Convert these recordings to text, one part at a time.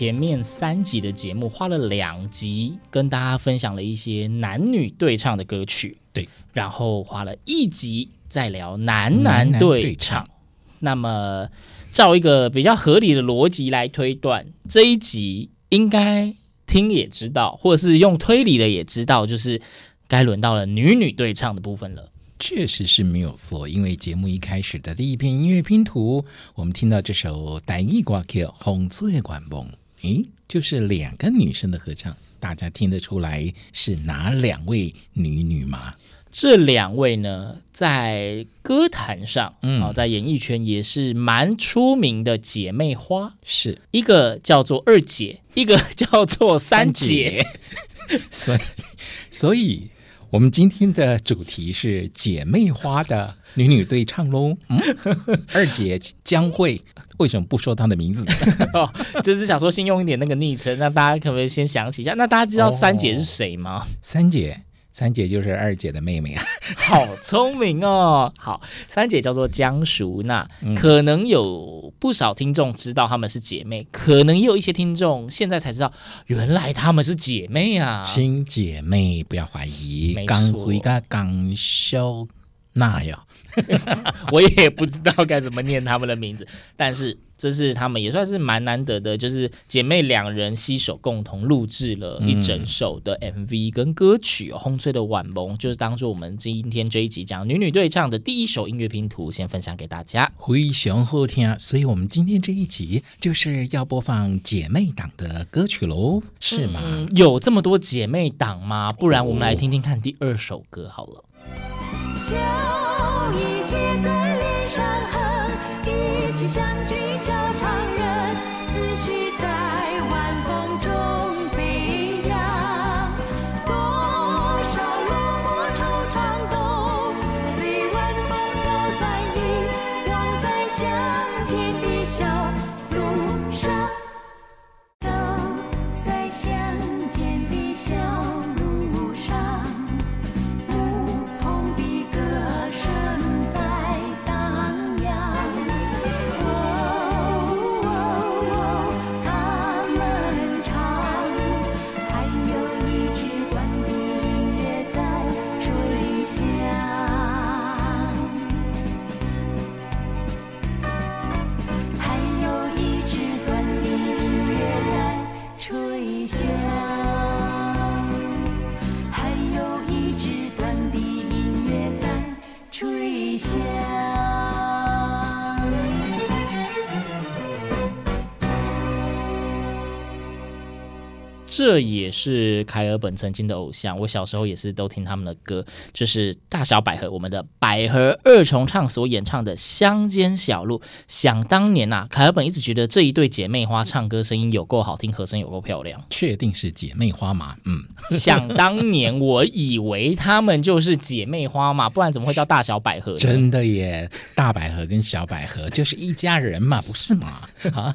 前面三集的节目花了两集跟大家分享了一些男女对唱的歌曲，对，然后花了一集在聊男男对唱。那么，照一个比较合理的逻辑来推断，这一集应该听也知道，或者是用推理的也知道，就是该轮到了女女对唱的部分了。确实是没有错，因为节目一开始的第一篇音乐拼图，我们听到这首台语歌曲《风吹的愿望》，诶，就是两个女生的合唱，大家听得出来是哪两位女女吗？这两位呢，在歌坛上，嗯，哦，在演艺圈也是蛮出名的姐妹花，是一个叫做二姐，一个叫做三姐，三姐 所以，所以。我们今天的主题是姐妹花的女女对唱喽。嗯，二姐江蕙，为什么不说她的名字？哦，就是想说先用一点那个昵称，让大家可不可以先想起一下？那大家知道三姐是谁吗？哦，三姐。三姐就是二姐的妹妹啊，好聪明哦！好，三姐叫做江淑娜，嗯，可能有不少听众知道她们是姐妹，可能也有一些听众现在才知道，原来她们是姐妹啊，亲姐妹，不要怀疑。刚回家刚修那呀，我也不知道该怎么念他们的名字，但是。这是他们也算是蛮难得的，就是姐妹两人携手共同录制了一整首的 MV 跟歌曲《风吹的愿望》，就是当做我们今天这一集讲女女对唱的第一首音乐拼图，先分享给大家。非常好听，所以我们今天这一集就是要播放姐妹档的歌曲喽，是吗？嗯，有这么多姐妹档吗？不然我们来听听看第二首歌好了。笑意写在脸上，哼一曲乡居。小唱这也是凯尔本曾经的偶像。我小时候也是都听他们的歌，就是大小百合，我们的百合二重唱所演唱的《乡间小路》。想当年呐、啊，凯尔本一直觉得这一对姐妹花唱歌声音有够好听，和声有够漂亮。确定是姐妹花吗？嗯，想当年我以为他们就是姐妹花嘛，不然怎么会叫大小百合？真的耶，大百合跟小百合就是一家人嘛，不是吗？啊，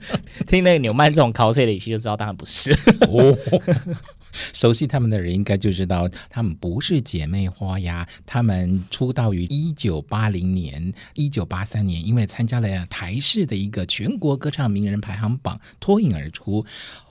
听那个纽曼这种 cos 的语气就知道，当然不是。哦，熟悉他们的人应该就知道，他们不是姐妹花呀。他们出道于一九八零年、一九八三年，因为参加了台视的一个全国歌唱名人排行榜脱颖而出。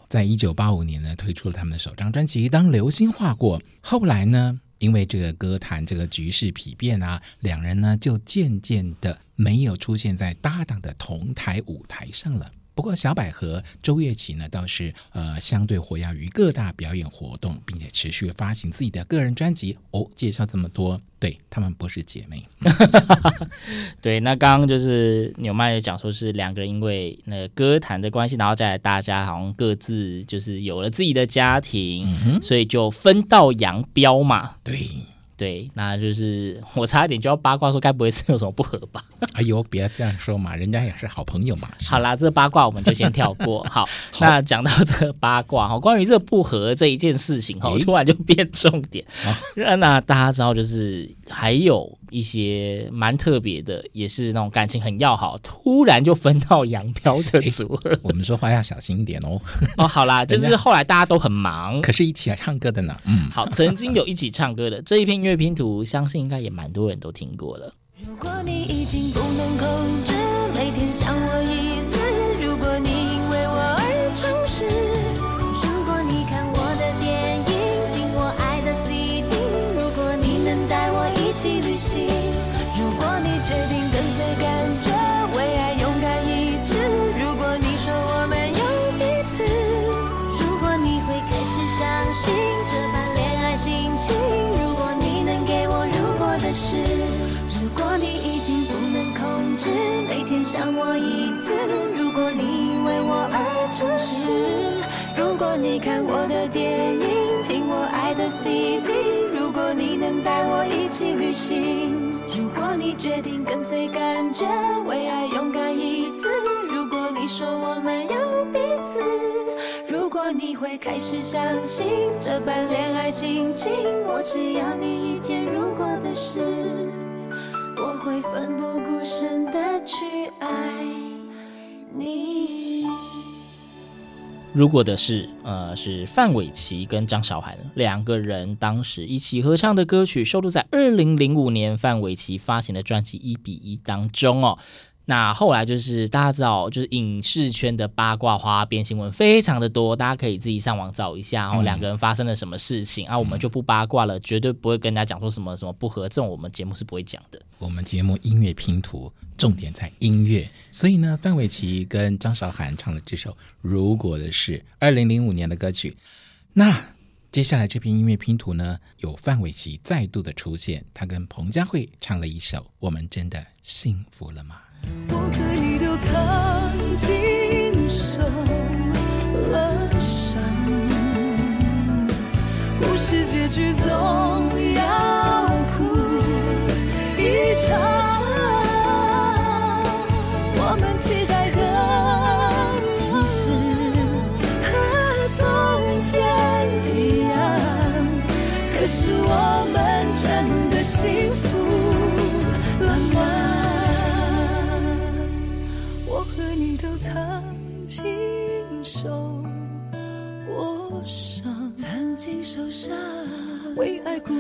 在一九八五年呢，推出了他们的首张专辑《当流星划过》。后来呢，因为这个歌坛这个局势丕变啊，两人呢就渐渐的没有出现在搭档的同台舞台上了。不过，小百合周月琪呢，倒是呃相对活跃于各大表演活动，并且持续发行自己的个人专辑。哦，介绍这么多，对，他们不是姐妹。对，那刚刚就是纽曼也讲说是两个人因为那歌坛的关系，然后再来大家好像各自就是有了自己的家庭，嗯，所以就分道扬镳嘛。对。对，那就是我差一点就要八卦说，该不会是有什么不合吧？哎呦，别这样说嘛，人家也是好朋友嘛。好啦，这八卦我们就先跳过。好，好，那讲到这个八卦哈，关于这不合这一件事情哈，突然就变重点。那 那大家知道，就是还有一些蛮特别的，也是那种感情很要好，突然就分道扬镳的组合。我们说话要小心一点哦。哦，好啦，就是后来大家都很忙，可是一起来唱歌的呢。嗯，好，曾经有一起唱歌的这一篇。音乐拼图，相信应该也蛮多人都听过了。如果你已经不能控制，每天想我一次；想我一次；如果你为我而诚实；如果你看我的电影，听我爱的 CD；如果你能带我一起旅行；如果你决定跟随感觉，为爱勇敢一次；如果你说我们有彼此；如果你会开始相信这般恋爱心情，我只要你一件如果的事。我会奋不顾身的去如果的是，呃，是范玮琪跟张韶涵两个人当时一起合唱的歌曲，收录在二零零五年范玮琪发行的专辑《一比一》当中哦。那后来就是大家知道，就是影视圈的八卦花边新闻非常的多，大家可以自己上网找一下然后，两个人发生了什么事情、嗯、啊，我们就不八卦了，绝对不会跟人家讲说什么什么不合，这种我们节目是不会讲的。我们节目音乐拼图重点在音乐，所以呢，范玮琪跟张韶涵唱的这首《如果的事》，二零零五年的歌曲。那接下来这篇音乐拼图呢，有范玮琪再度的出现，他跟彭佳慧唱了一首《我们真的幸福了吗》。我和你都曾经受了伤，故事结局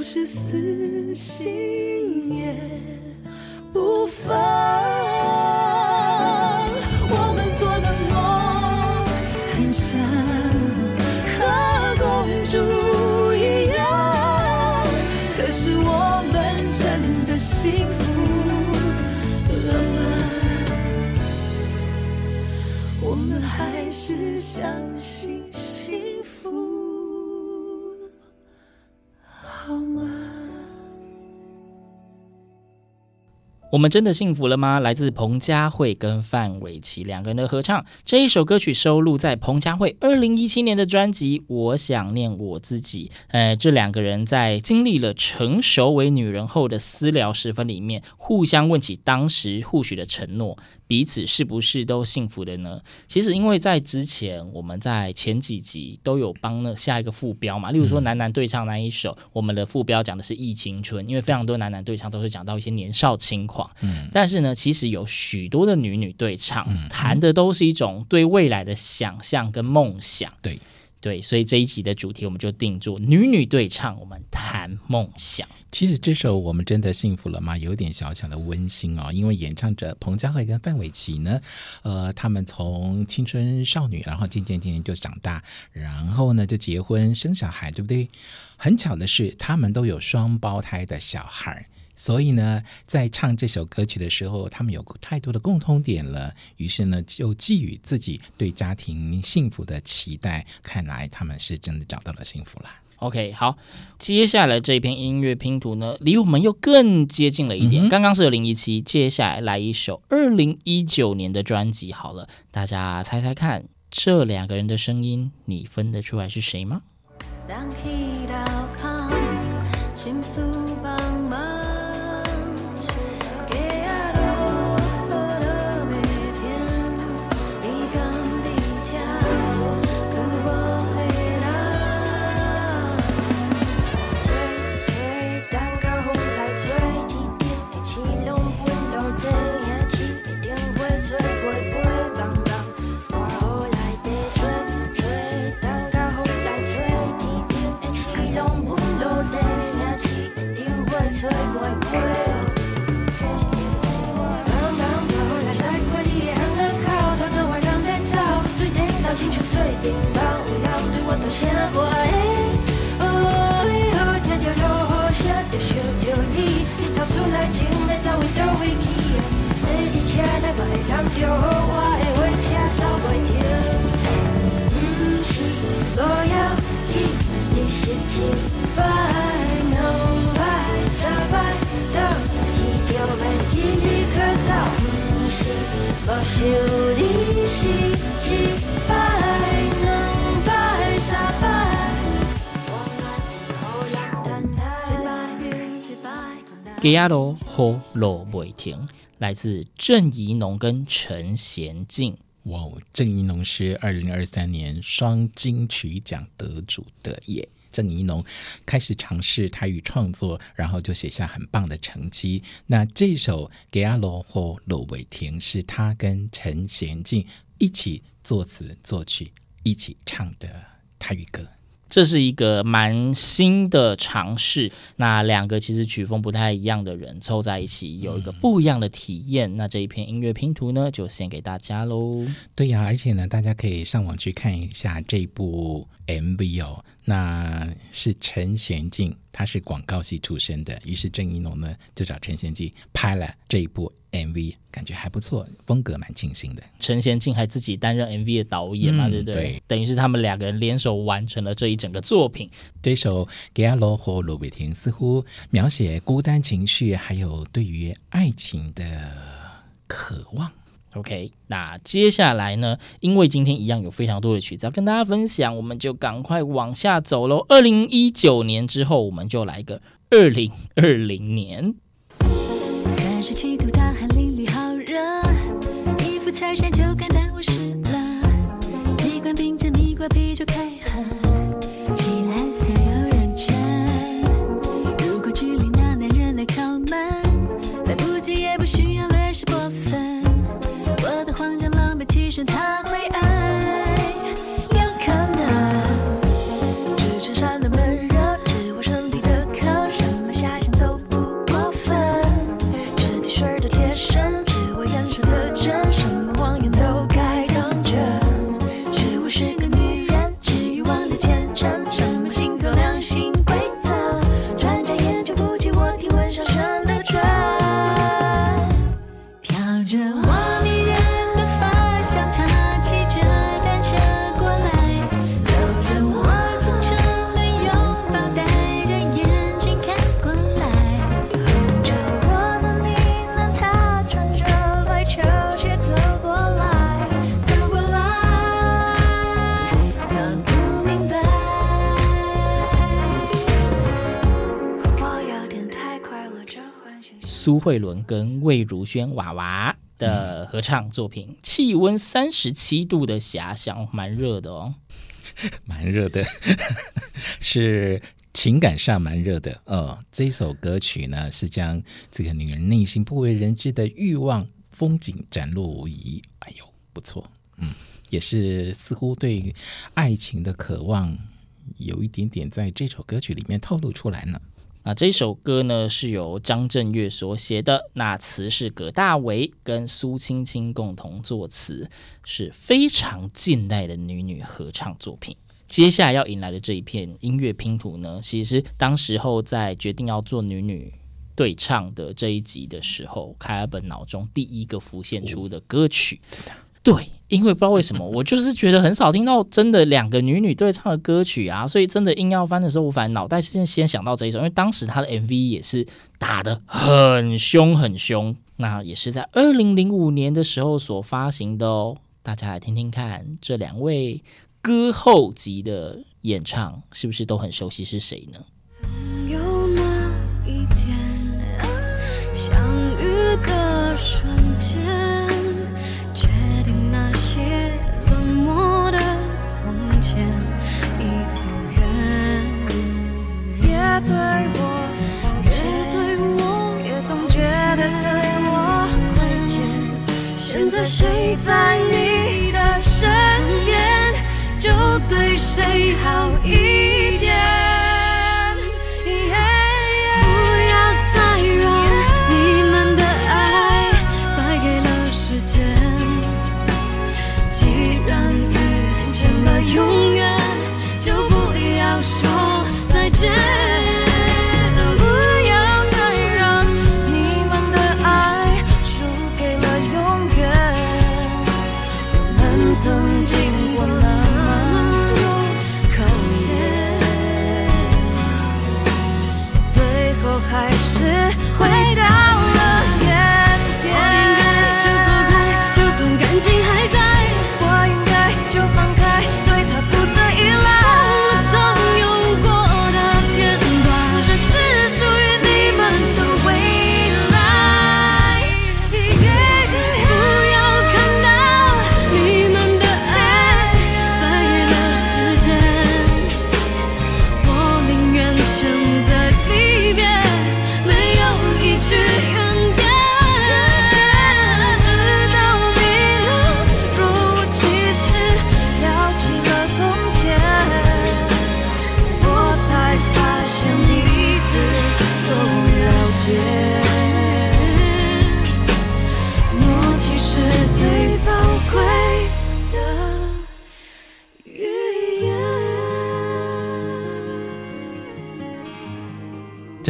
是死心也不放。我们做的梦很像和公主一样可是我们真的幸福了吗？我们还是相信幸我们真的幸福了吗？来自彭佳慧跟范玮琪两个人的合唱，这一首歌曲收录在彭佳慧二零一七年的专辑《我想念我自己》。呃，这两个人在经历了成熟为女人后的私聊时分里面，互相问起当时互许的承诺。彼此是不是都幸福的呢？其实，因为在之前我们在前几集都有帮那下一个副标嘛，例如说男男对唱那一首，嗯、我们的副标讲的是忆青春，因为非常多男男对唱都是讲到一些年少轻狂。嗯，但是呢，其实有许多的女女对唱，嗯、谈的都是一种对未来的想象跟梦想。对。对，所以这一集的主题我们就定做女女对唱，我们谈梦想。其实这首《我们真的幸福了吗》有点小小的温馨哦，因为演唱者彭佳慧跟范玮琪呢，呃，他们从青春少女，然后渐渐渐渐就长大，然后呢就结婚生小孩，对不对？很巧的是，他们都有双胞胎的小孩。所以呢，在唱这首歌曲的时候，他们有太多的共通点了。于是呢，就寄予自己对家庭幸福的期待。看来他们是真的找到了幸福了。OK，好，接下来这一篇音乐拼图呢，离我们又更接近了一点。嗯、刚刚是二零一七，接下来来一首二零一九年的专辑。好了，大家猜猜看，这两个人的声音，你分得出来是谁吗？给阿罗呼罗未停，来自郑宜农跟陈娴静。哇哦，郑宜农是二零二三年双金曲奖得主的耶。郑宜农开始尝试台语创作，然后就写下很棒的成绩。那这首《给阿罗呼罗未停》是他跟陈娴静一起作词作曲，一起唱的台语歌。这是一个蛮新的尝试，那两个其实曲风不太一样的人凑在一起，有一个不一样的体验。那这一篇音乐拼图呢，就献给大家喽。对呀，而且呢，大家可以上网去看一下这部 MV 哦。那是陈贤静，他是广告系出身的，于是郑宜农呢就找陈贤静拍了这一部 MV，感觉还不错，风格蛮清新的。陈贤静还自己担任 MV 的导演嘛，嗯、对不对？对，等于是他们两个人联手完成了这一整个作品。这首《给阿罗和罗未停》似乎描写孤单情绪，还有对于爱情的渴望。OK，那接下来呢？因为今天一样有非常多的曲子要跟大家分享，我们就赶快往下走喽。二零一九年之后，我们就来个二零二零年。三十七度大汗淋漓好热，一副彩衫就感叹我湿了，几罐冰镇蜜瓜啤酒开慧伦跟魏如萱娃娃的合唱作品，嗯、气温三十七度的遐想，蛮热的哦，蛮热的，是情感上蛮热的。呃，这首歌曲呢，是将这个女人内心不为人知的欲望风景展露无遗。哎呦，不错，嗯，也是似乎对爱情的渴望。有一点点在这首歌曲里面透露出来呢。那这首歌呢，是由张震岳所写的，那词是葛大为跟苏青青共同作词，是非常近代的女女合唱作品。接下来要迎来的这一片音乐拼图呢，其实当时候在决定要做女女对唱的这一集的时候，凯尔本脑中第一个浮现出的歌曲。对，因为不知道为什么，我就是觉得很少听到真的两个女女对唱的歌曲啊，所以真的硬要翻的时候，我反正脑袋先先想到这一首，因为当时他的 MV 也是打的很凶很凶，那也是在二零零五年的时候所发行的哦。大家来听听看，这两位歌后级的演唱是不是都很熟悉？是谁呢？总有那一天想最好一点耶不要再让你们的爱败给了时间既然已成了永远就不要说再见不要再让你们的爱输给了永远。我们曾经我们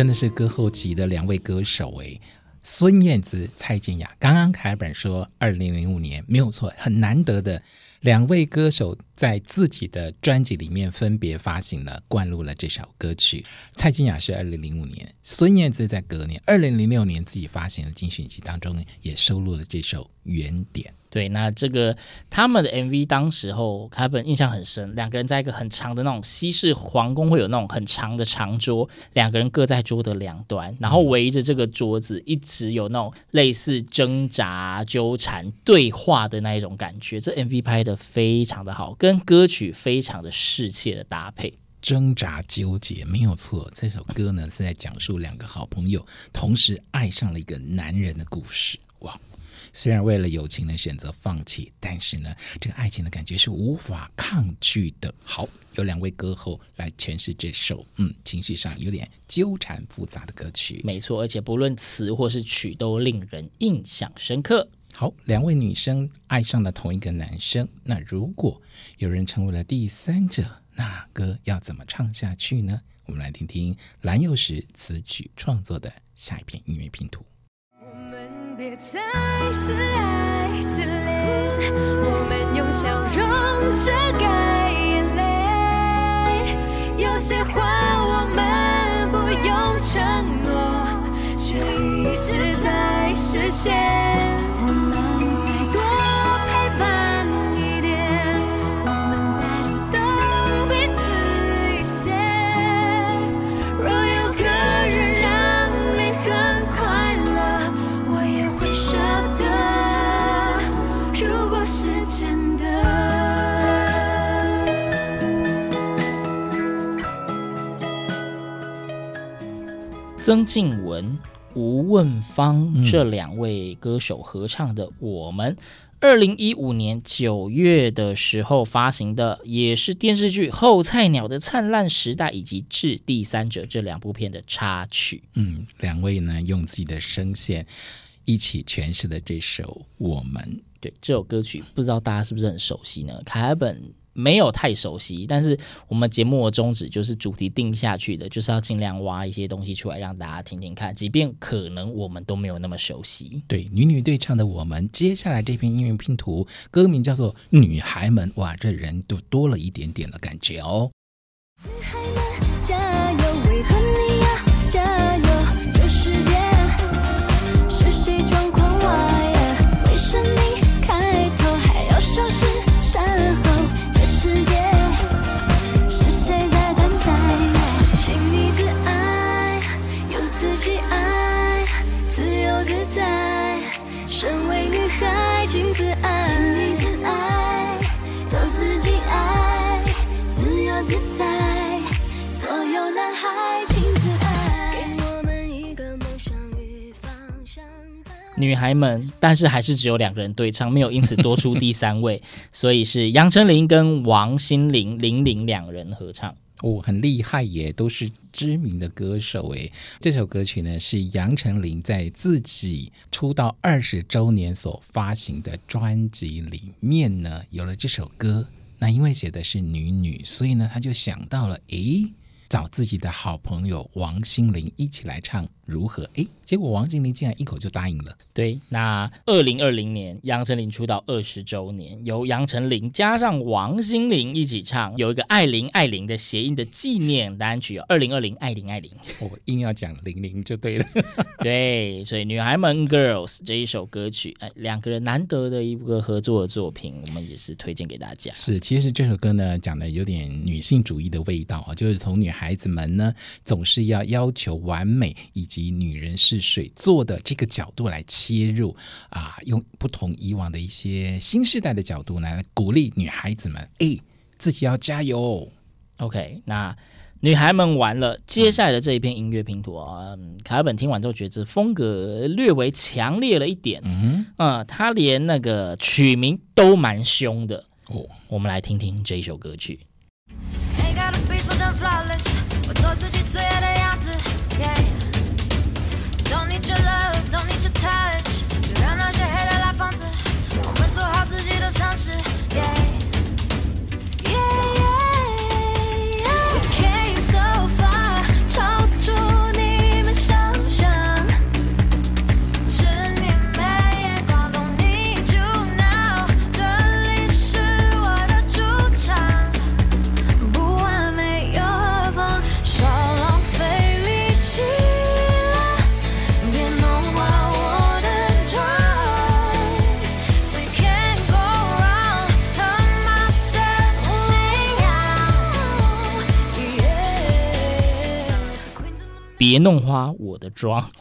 真的是歌后级的两位歌手诶，孙燕姿、蔡健雅。刚刚凯本说，二零零五年没有错，很难得的两位歌手在自己的专辑里面分别发行了、灌录了这首歌曲。蔡健雅是二零零五年，孙燕姿在隔年二零零六年自己发行的精选集当中也收录了这首《原点》。对，那这个他们的 MV 当时候，凯本印象很深，两个人在一个很长的那种西式皇宫，会有那种很长的长桌，两个人各在桌的两端，然后围着这个桌子，一直有那种类似挣扎、纠缠、对话的那一种感觉。这 MV 拍得非常的好，跟歌曲非常的适切的搭配。挣扎纠结没有错，这首歌呢是在讲述两个好朋友同时爱上了一个男人的故事。哇！虽然为了友情呢选择放弃，但是呢，这个爱情的感觉是无法抗拒的。好，有两位歌后来诠释这首，嗯，情绪上有点纠缠复杂的歌曲。没错，而且不论词或是曲都令人印象深刻。好，两位女生爱上了同一个男生，那如果有人成为了第三者，那歌要怎么唱下去呢？我们来听听蓝又时词曲创作的下一篇音乐拼图。别再自爱自怜，我们用笑容遮盖眼泪。有些话我们不用承诺，却一直在实现。曾静文、吴问芳这两位歌手合唱的《我们》。二零一五年九月的时候发行的，也是电视剧《后菜鸟的灿烂时代》以及《致第三者》这两部片的插曲。嗯，两位呢用自己的声线一起诠释了这首《我们》。对，这首歌曲，不知道大家是不是很熟悉呢？凯本。没有太熟悉，但是我们节目的宗旨就是主题定下去的，就是要尽量挖一些东西出来让大家听听看，即便可能我们都没有那么熟悉。对，女女对唱的我们，接下来这篇音乐拼图歌名叫做《女孩们》，哇，这人都多了一点点的感觉哦。女孩们，但是还是只有两个人对唱，没有因此多出第三位，所以是杨丞琳跟王心凌玲玲两人合唱。哦，很厉害耶，都是知名的歌手诶。这首歌曲呢是杨丞琳在自己出道二十周年所发行的专辑里面呢有了这首歌。那因为写的是女女，所以呢他就想到了，诶，找自己的好朋友王心凌一起来唱。如何？诶，结果王心凌竟然一口就答应了。对，那二零二零年杨丞琳出道二十周年，由杨丞琳加上王心凌一起唱，有一个爱玲爱玲的谐音的纪念单曲哦。二零二零爱玲爱玲，我硬要讲玲玲就对了。对，所以女孩们 Girls 这一首歌曲，哎，两个人难得的一个合作的作品，我们也是推荐给大家。是，其实这首歌呢讲的有点女性主义的味道啊，就是从女孩子们呢总是要要求完美以及。及女人是水做的这个角度来切入啊，用不同以往的一些新时代的角度来鼓励女孩子们，哎，自己要加油。OK，那女孩们完了，接下来的这一篇音乐拼图啊，嗯，凯尔本听完之后觉得风格略微强烈了一点，嗯哼，啊，他连那个曲名都蛮凶的哦。我们来听听这一首歌曲。need your love. 别弄花我的妆，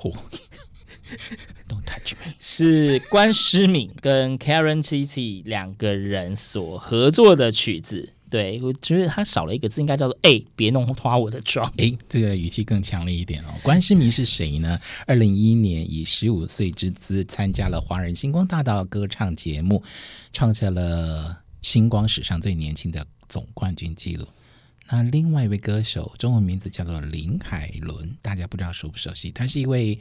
Don't touch me，是关诗敏跟 Karen Cici 两个人所合作的曲子。对，我觉得他少了一个字，应该叫做“哎，别弄花我的妆”。哎，这个语气更强烈一点哦。关诗敏是谁呢？二零一一年以十五岁之姿参加了华人星光大道歌唱节目，创下了星光史上最年轻的总冠军纪录。那另外一位歌手，中文名字叫做林海伦，大家不知道熟不熟悉？她是一位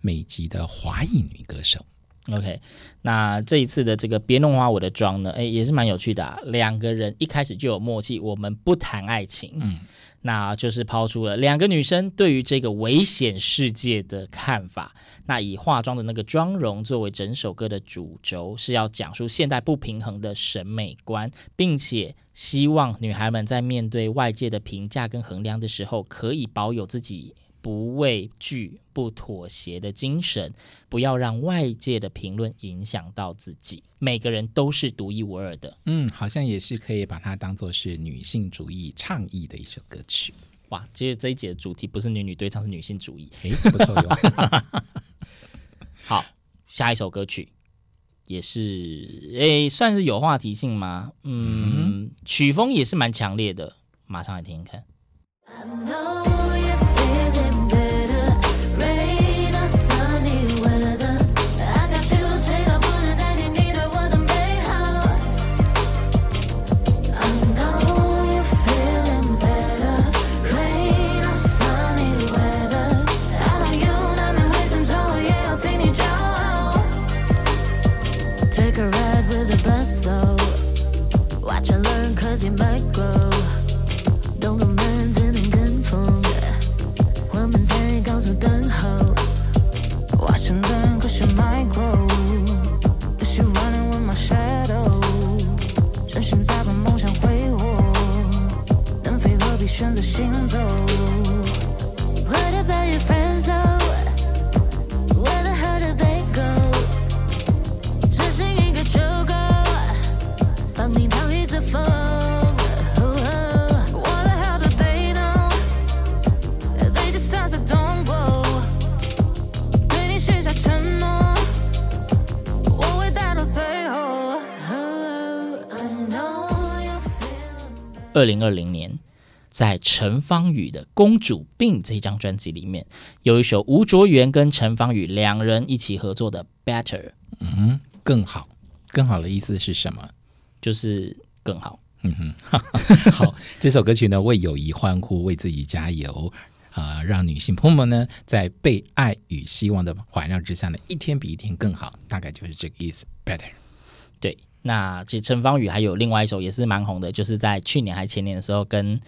美籍的华裔女歌手。OK，那这一次的这个别弄花我的妆呢，哎，也是蛮有趣的啊。两个人一开始就有默契，我们不谈爱情。嗯。那就是抛出了两个女生对于这个危险世界的看法。那以化妆的那个妆容作为整首歌的主轴，是要讲述现代不平衡的审美观，并且希望女孩们在面对外界的评价跟衡量的时候，可以保有自己。不畏惧、不妥协的精神，不要让外界的评论影响到自己。每个人都是独一无二的。嗯，好像也是可以把它当做是女性主义倡议的一首歌曲。哇，其实这一节的主题不是女女对唱，是女性主义。诶，不错哟。好，下一首歌曲也是诶，算是有话题性吗？嗯，嗯曲风也是蛮强烈的，马上来听听看。二零二零年，在陈芳宇的《公主病》这张专辑里面，有一首吴卓源跟陈芳宇两人一起合作的《Better》，嗯，更好，更好的意思是什么？就是更好。嗯哼，好，这首歌曲呢，为友谊欢呼，为自己加油，啊、呃，让女性朋友们呢，在被爱与希望的环绕之下呢，一天比一天更好，大概就是这个意思。Better，对，那其实陈芳语还有另外一首也是蛮红的，就是在去年还前年的时候跟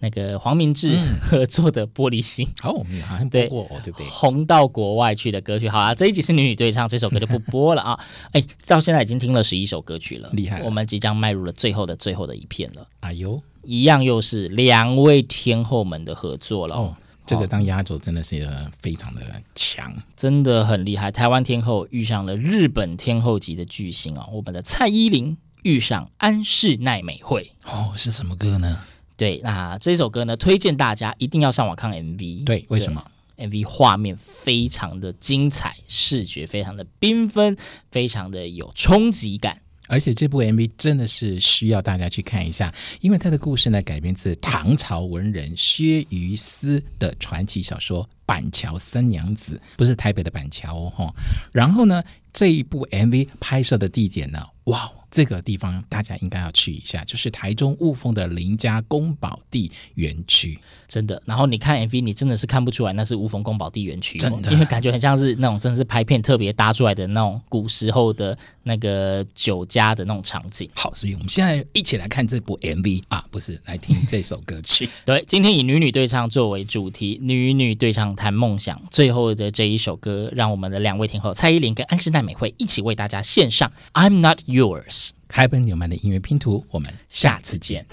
那个黄明志 合作的《玻璃心》。好，我们好像播过，对，对不对？红到国外去的歌曲。好啊，这一集是女女对唱，这首歌就不播了啊。哎，到现在已经听了十一首歌曲了，厉害！我们即将迈入了最后的最后的一片了。哎呦，一样又是两位天后们的合作了。哦，这个当压轴真的是非常的强，真的很厉害。台湾天后遇上了日本天后级的巨星哦，我们的蔡依林遇上安室奈美惠。哦，是什么歌呢？对，那这首歌呢，推荐大家一定要上网看 MV。对，为什么？MV 画面非常的精彩，视觉非常的缤纷，非常的有冲击感。而且这部 MV 真的是需要大家去看一下，因为它的故事呢，改编自唐朝文人薛于思的传奇小说《板桥三娘子》，不是台北的板桥哦。然后呢，这一部 MV 拍摄的地点呢，哇！这个地方大家应该要去一下，就是台中雾峰的林家宫保地园区，真的。然后你看 MV，你真的是看不出来那是雾峰宫保地园区，真的，因为感觉很像是那种真的是拍片特别搭出来的那种古时候的那个酒家的那种场景。好，所以我们现在一起来看这部 MV 啊，不是来听这首歌曲。对，今天以女女对唱作为主题，女女对唱谈梦想。最后的这一首歌，让我们的两位天后蔡依林跟安室奈美惠一起为大家献上《I'm Not Yours》。开本纽曼的音乐拼图，我们下次见。